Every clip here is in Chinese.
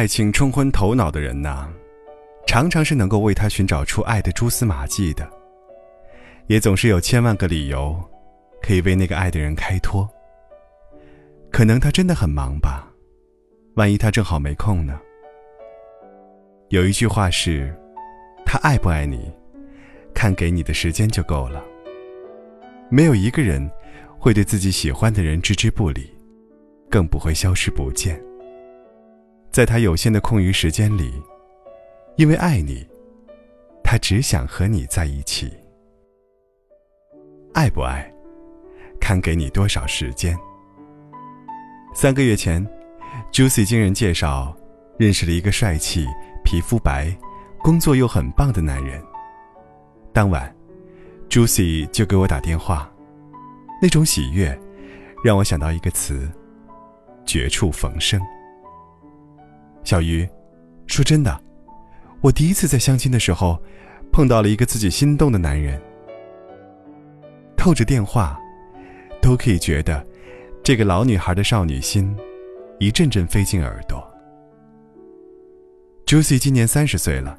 爱情冲昏头脑的人呐，常常是能够为他寻找出爱的蛛丝马迹的，也总是有千万个理由，可以为那个爱的人开脱。可能他真的很忙吧，万一他正好没空呢？有一句话是：他爱不爱你，看给你的时间就够了。没有一个人会对自己喜欢的人置之不理，更不会消失不见。在他有限的空余时间里，因为爱你，他只想和你在一起。爱不爱，看给你多少时间。三个月前，Juicy 经人介绍，认识了一个帅气、皮肤白、工作又很棒的男人。当晚，Juicy 就给我打电话，那种喜悦，让我想到一个词：绝处逢生。小鱼，说真的，我第一次在相亲的时候，碰到了一个自己心动的男人。透着电话，都可以觉得，这个老女孩的少女心，一阵阵飞进耳朵。Juicy 今年三十岁了，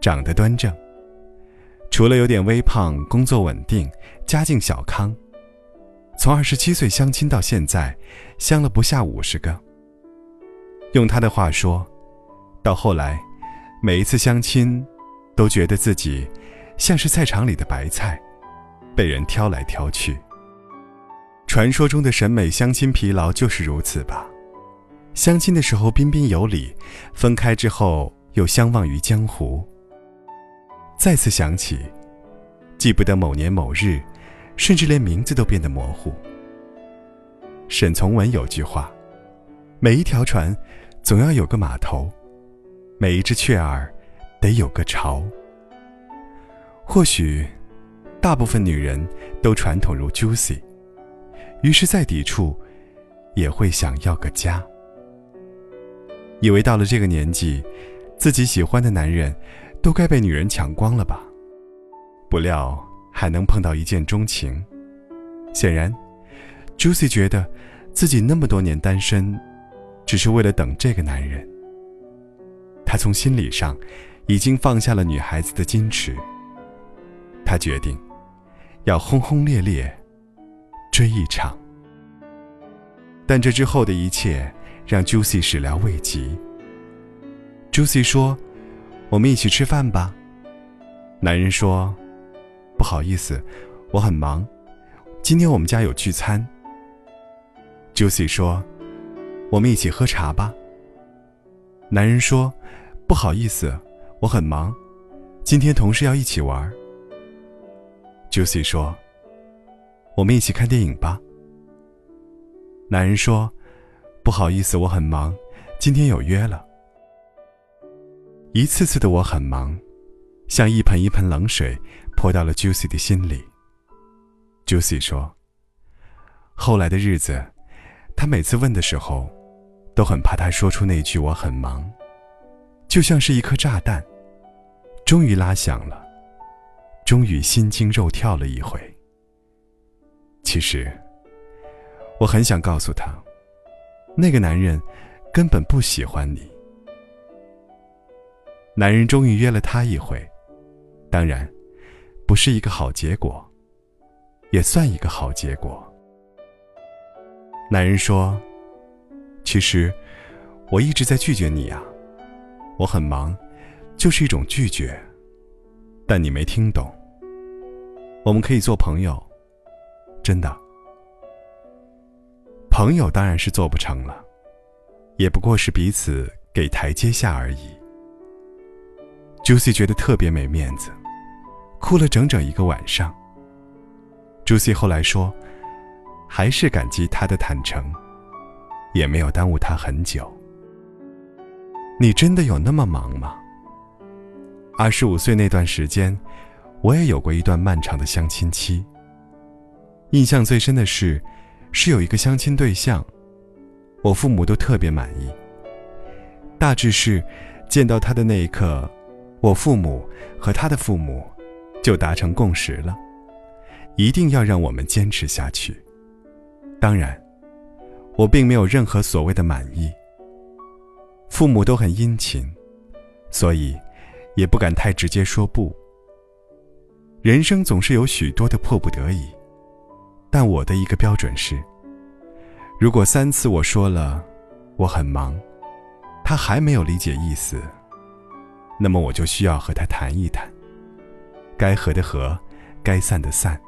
长得端正，除了有点微胖，工作稳定，家境小康。从二十七岁相亲到现在，相了不下五十个。用他的话说，到后来，每一次相亲，都觉得自己像是菜场里的白菜，被人挑来挑去。传说中的审美相亲疲劳就是如此吧？相亲的时候彬彬有礼，分开之后又相忘于江湖。再次想起，记不得某年某日，甚至连名字都变得模糊。沈从文有句话：每一条船。总要有个码头，每一只雀儿得有个巢。或许，大部分女人都传统如 Juicy，于是再抵触，也会想要个家。以为到了这个年纪，自己喜欢的男人，都该被女人抢光了吧？不料还能碰到一见钟情。显然，Juicy 觉得自己那么多年单身。只是为了等这个男人，他从心理上已经放下了女孩子的矜持。他决定要轰轰烈烈追一场。但这之后的一切让 Juicy 始料未及。Juicy 说：“我们一起吃饭吧。”男人说：“不好意思，我很忙，今天我们家有聚餐。”Juicy 说。我们一起喝茶吧。男人说：“不好意思，我很忙，今天同事要一起玩。” Juicy 说：“我们一起看电影吧。”男人说：“不好意思，我很忙，今天有约了。”一次次的我很忙，像一盆一盆冷水泼到了 Juicy 的心里。Juicy 说：“后来的日子，他每次问的时候。”都很怕他说出那句“我很忙”，就像是一颗炸弹，终于拉响了，终于心惊肉跳了一回。其实，我很想告诉他，那个男人根本不喜欢你。男人终于约了他一回，当然，不是一个好结果，也算一个好结果。男人说。其实，我一直在拒绝你啊，我很忙，就是一种拒绝。但你没听懂。我们可以做朋友，真的。朋友当然是做不成了，也不过是彼此给台阶下而已。Juicy 觉得特别没面子，哭了整整一个晚上。Juicy 后来说，还是感激他的坦诚。也没有耽误他很久。你真的有那么忙吗？二十五岁那段时间，我也有过一段漫长的相亲期。印象最深的是，是有一个相亲对象，我父母都特别满意。大致是，见到他的那一刻，我父母和他的父母就达成共识了，一定要让我们坚持下去。当然，我并没有任何所谓的满意。父母都很殷勤，所以也不敢太直接说不。人生总是有许多的迫不得已，但我的一个标准是：如果三次我说了我很忙，他还没有理解意思，那么我就需要和他谈一谈，该和的和，该散的散。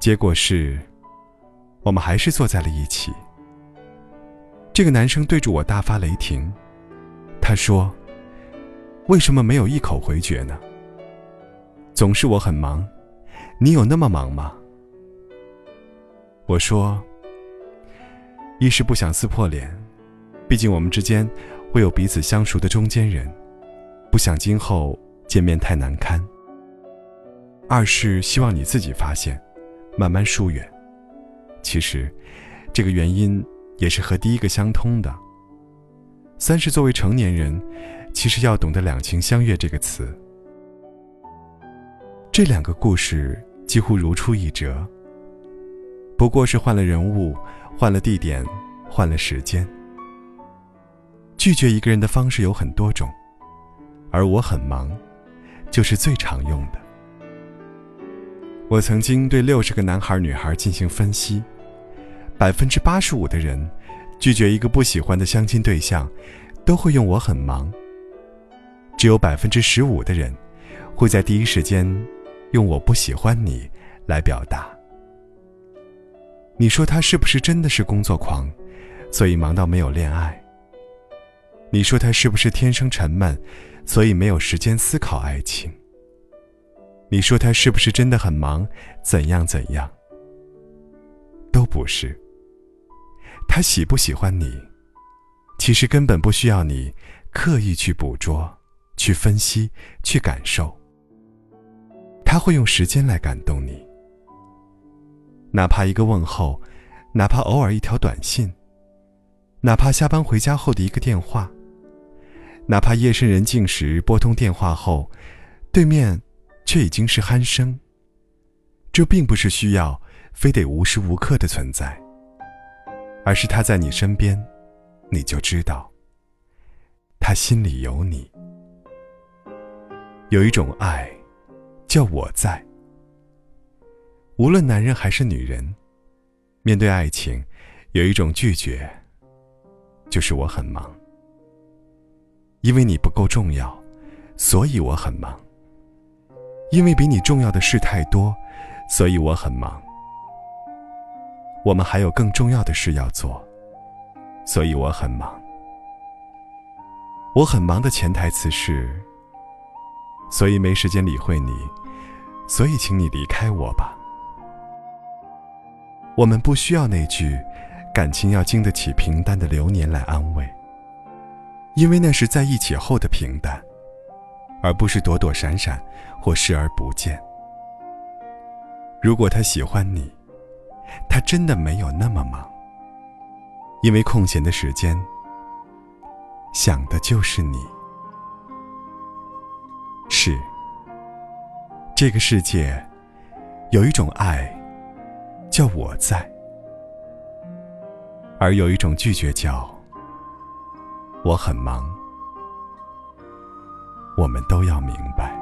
结果是，我们还是坐在了一起。这个男生对着我大发雷霆，他说：“为什么没有一口回绝呢？总是我很忙，你有那么忙吗？”我说：“一是不想撕破脸，毕竟我们之间会有彼此相熟的中间人，不想今后见面太难堪；二是希望你自己发现，慢慢疏远。其实，这个原因。”也是和第一个相通的。三是作为成年人，其实要懂得“两情相悦”这个词。这两个故事几乎如出一辙，不过是换了人物，换了地点，换了时间。拒绝一个人的方式有很多种，而我很忙，就是最常用的。我曾经对六十个男孩女孩进行分析。百分之八十五的人拒绝一个不喜欢的相亲对象，都会用“我很忙”。只有百分之十五的人会在第一时间用“我不喜欢你”来表达。你说他是不是真的是工作狂，所以忙到没有恋爱？你说他是不是天生沉闷，所以没有时间思考爱情？你说他是不是真的很忙，怎样怎样？都不是。他喜不喜欢你，其实根本不需要你刻意去捕捉、去分析、去感受。他会用时间来感动你，哪怕一个问候，哪怕偶尔一条短信，哪怕下班回家后的一个电话，哪怕夜深人静时拨通电话后，对面却已经是鼾声。这并不是需要非得无时无刻的存在。而是他在你身边，你就知道，他心里有你。有一种爱，叫我在。无论男人还是女人，面对爱情，有一种拒绝，就是我很忙。因为你不够重要，所以我很忙。因为比你重要的事太多，所以我很忙。我们还有更重要的事要做，所以我很忙。我很忙的潜台词是，所以没时间理会你，所以请你离开我吧。我们不需要那句“感情要经得起平淡的流年”来安慰，因为那是在一起后的平淡，而不是躲躲闪闪或视而不见。如果他喜欢你。他真的没有那么忙，因为空闲的时间想的就是你。是，这个世界有一种爱叫我在，而有一种拒绝叫我很忙。我们都要明白。